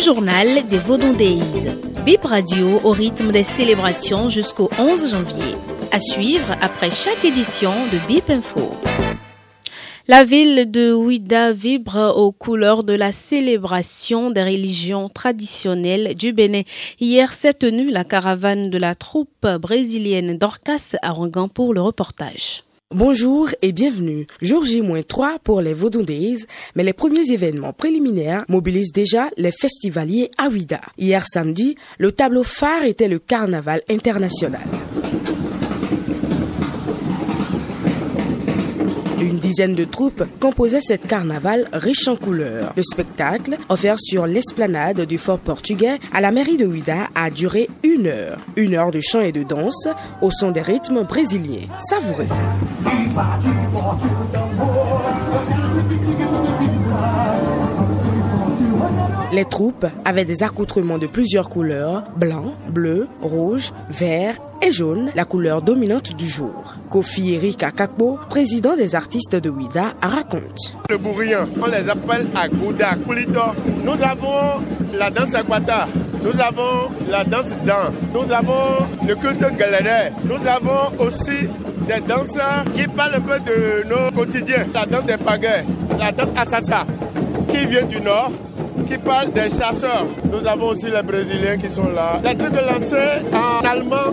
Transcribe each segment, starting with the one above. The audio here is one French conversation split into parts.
journal des Vaudon Days. Bip Radio au rythme des célébrations jusqu'au 11 janvier. À suivre après chaque édition de Bip Info. La ville de Ouida vibre aux couleurs de la célébration des religions traditionnelles du Bénin. Hier s'est tenue la caravane de la troupe brésilienne d'Orcas à Rongan pour le reportage. Bonjour et bienvenue. Jour J-3 pour les Vaudou Days, mais les premiers événements préliminaires mobilisent déjà les festivaliers à Ouida. Hier samedi, le tableau phare était le carnaval international. Une dizaine de troupes composaient cette carnaval riche en couleurs. Le spectacle, offert sur l'esplanade du fort portugais à la mairie de Ouida, a duré une heure. Une heure de chant et de danse au son des rythmes brésiliens. Savoureux. Les troupes avaient des accoutrements de plusieurs couleurs, blanc, bleu, rouge, vert et jaune, la couleur dominante du jour. Kofi Eric Akakbo, président des artistes de Ouida, raconte. Le bourrien, on les appelle Agouda, Kulito. Nous avons la danse Akwata, nous avons la danse Dan, nous avons le culte galéré, nous avons aussi des danseurs qui parlent un peu de nos quotidiens, la danse des pagaies, la danse Assassa, qui vient du nord, qui parle des chasseurs. Nous avons aussi les Brésiliens qui sont là. Les trucs lancés en allemand,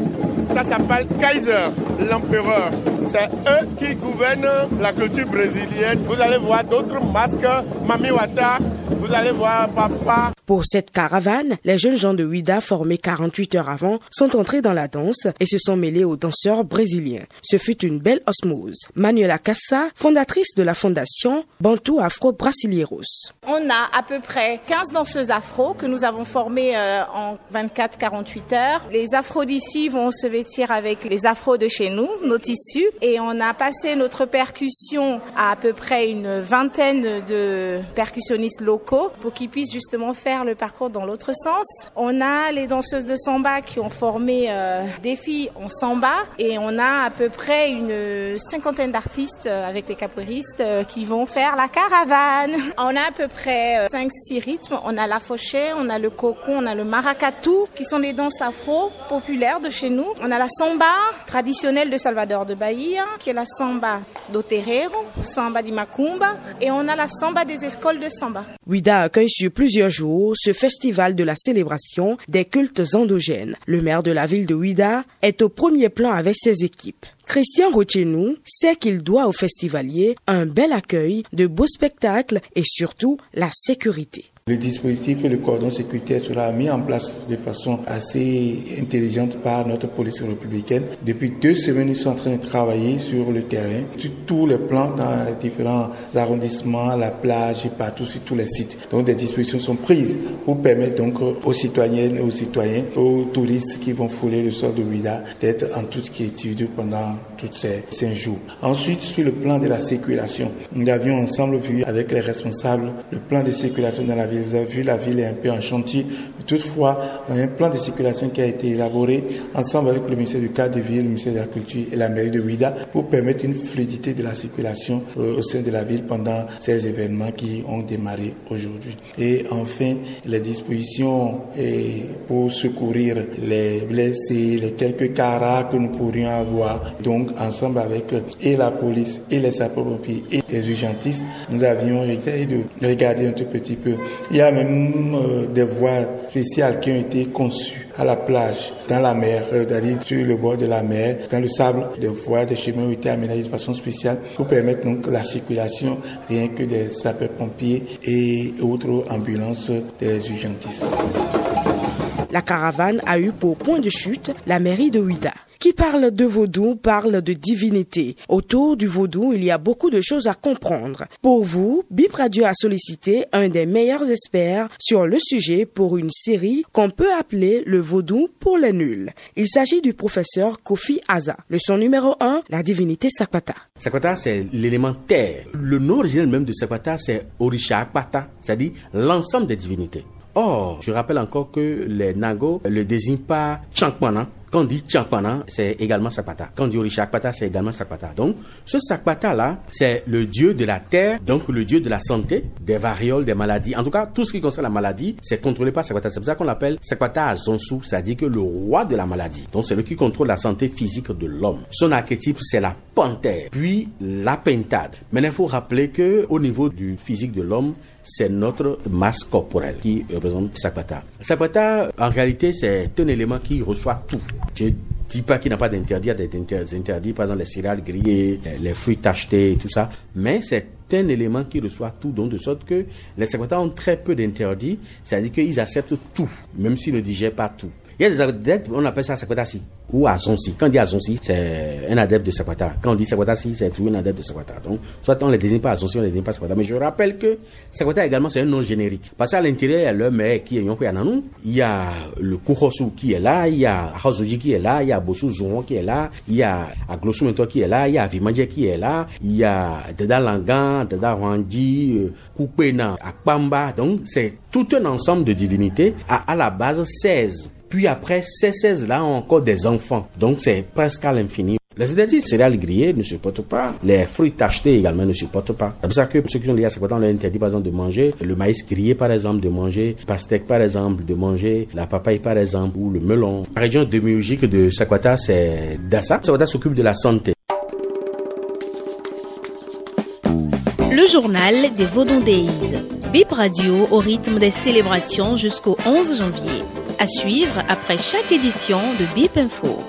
ça s'appelle Kaiser, l'empereur. C'est eux qui gouvernent la culture brésilienne. Vous allez voir d'autres masques, Mami Wata, vous allez voir Papa. Pour cette caravane, les jeunes gens de Ouida formés 48 heures avant sont entrés dans la danse et se sont mêlés aux danseurs brésiliens. Ce fut une belle osmose. Manuela Cassa, fondatrice de la fondation Bantu Afro Brasileiros. On a à peu près 15 danseuses afro que nous avons formées euh, en 24-48 heures. Les afros d'ici vont se vêtir avec les afros de chez nous, nos tissus, et on a passé notre percussion à à peu près une vingtaine de percussionnistes locaux pour qu'ils puissent justement faire le parcours dans l'autre sens. On a les danseuses de samba qui ont formé euh, des filles en samba et on a à peu près une cinquantaine d'artistes euh, avec les capoeiristes qui vont faire la caravane. On a à peu près 5-6 rythmes. On a la fauchée, on a le cocon, on a le maracatu qui sont des danses afro populaires de chez nous. On a la samba traditionnelle de Salvador de Bahia qui est la samba do terreiro, samba di macumba et on a la samba des écoles de samba. Ouida accueille sur plusieurs jours ce festival de la célébration des cultes endogènes. Le maire de la ville de Ouida est au premier plan avec ses équipes. Christian Rochenou sait qu'il doit aux festivaliers un bel accueil, de beaux spectacles et surtout la sécurité. Le dispositif et le cordon sécuritaire sera mis en place de façon assez intelligente par notre police républicaine. Depuis deux semaines, ils sont en train de travailler sur le terrain, sur tous les plans, dans les différents arrondissements, la plage et partout, sur tous les sites. Donc des dispositions sont prises pour permettre donc aux citoyennes, aux citoyens, aux touristes qui vont fouler le sol de Ouida d'être en toute quiétude pendant tous ces cinq jours. Ensuite, sur le plan de la circulation, nous avions ensemble vu avec les responsables le plan de circulation dans la ville vous avez vu, la ville est un peu en chantier. Toutefois, un plan de circulation qui a été élaboré ensemble avec le ministère du cadre de ville, le ministère de la Culture et la mairie de Ouida pour permettre une fluidité de la circulation euh, au sein de la ville pendant ces événements qui ont démarré aujourd'hui. Et enfin, les dispositions pour secourir les blessés, les quelques caras que nous pourrions avoir. Donc, ensemble avec et la police et les sapeurs-pompiers et les urgentistes, nous avions essayé de regarder un tout petit peu. Il y a même euh, des voies spéciales qui ont été conçues à la plage, dans la mer, euh, c'est-à-dire sur le bord de la mer, dans le sable, des voies, des chemins ont été aménagés de façon spéciale pour permettre donc la circulation rien que des sapeurs-pompiers et autres ambulances des urgentistes. La caravane a eu pour point de chute la mairie de Ouida. Qui parle de vaudou parle de divinité. Autour du vaudou, il y a beaucoup de choses à comprendre. Pour vous, Bip Radio a sollicité un des meilleurs experts sur le sujet pour une série qu'on peut appeler le vaudou pour les nuls. Il s'agit du professeur Kofi Aza. Leçon numéro 1, la divinité Sakwata. Sakwata, c'est l'élément terre. Le nom original même de Sakwata, c'est Orisha Akpata, c'est-à-dire l'ensemble des divinités. Or, je rappelle encore que les Nago le désignent pas Chankwana, Quand on dit Champana, c'est également Sakpata. Quand on dit Orishakpata, c'est également Sakpata. Donc, ce Sakpata-là, c'est le dieu de la terre, donc le dieu de la santé, des varioles, des maladies. En tout cas, tout ce qui concerne la maladie, c'est contrôlé par Sakpata. C'est pour ça qu'on l'appelle Sakpata Azonsu, c'est-à-dire que le roi de la maladie. Donc, c'est lui qui contrôle la santé physique de l'homme. Son archétype, c'est la panthère, puis la pentade. Mais il faut rappeler que au niveau du physique de l'homme, c'est notre masse corporelle qui représente Sakpata. Sakpata, en réalité, c'est un élément qui reçoit tout. Je dis pas qu'il n'a pas d'interdit, il y a des interdits, par exemple les céréales grillées, les fruits tachetés et tout ça, mais c'est un élément qui reçoit tout, donc de sorte que les Sakpata ont très peu d'interdits, c'est-à-dire qu'ils acceptent tout, même s'ils ne digèrent pas tout. Il y a des adeptes, on appelle ça Sakwatasi ou Azonsi. Quand on dit Azonsi, c'est un adepte de Sakwata. Quand on dit Sakwatasi, c'est toujours un adepte de Sakwata. Donc, soit on les désigne pas Azonsi, on les désigne pas Sakwata. Mais je rappelle que Sakwata également, c'est un nom générique. Parce qu'à l'intérieur, il y a le mec qui est Nanou, il y a le Kuhosu qui est là, il y a Hazoji qui est là, il y a Bosu Zouon qui est là, il y a Aglosu Mento qui est là, il y a Vimadje qui est là, il y a Deda Langan, Deda Rwandi, euh, Kupena, Akpamba. Donc, c'est tout un ensemble de divinités à, à la base 16 puis après, ces 16-là ont encore des enfants. Donc c'est presque à l'infini. Les interdits céréales grillées ne supportent pas. Les fruits tachetés également ne supportent pas. C'est pour ça que ceux qui ont liés à Sakwata, on leur interdit par exemple de manger le maïs grillé par exemple, de manger pastèque par exemple, de manger la papaye par exemple, ou le melon. La région démiurgique de Sakwata, c'est Dassa. Sakwata s'occupe de la santé. Le journal des Vaudondéis. Bip Radio au rythme des célébrations jusqu'au 11 janvier. À suivre après chaque édition de Bip Info.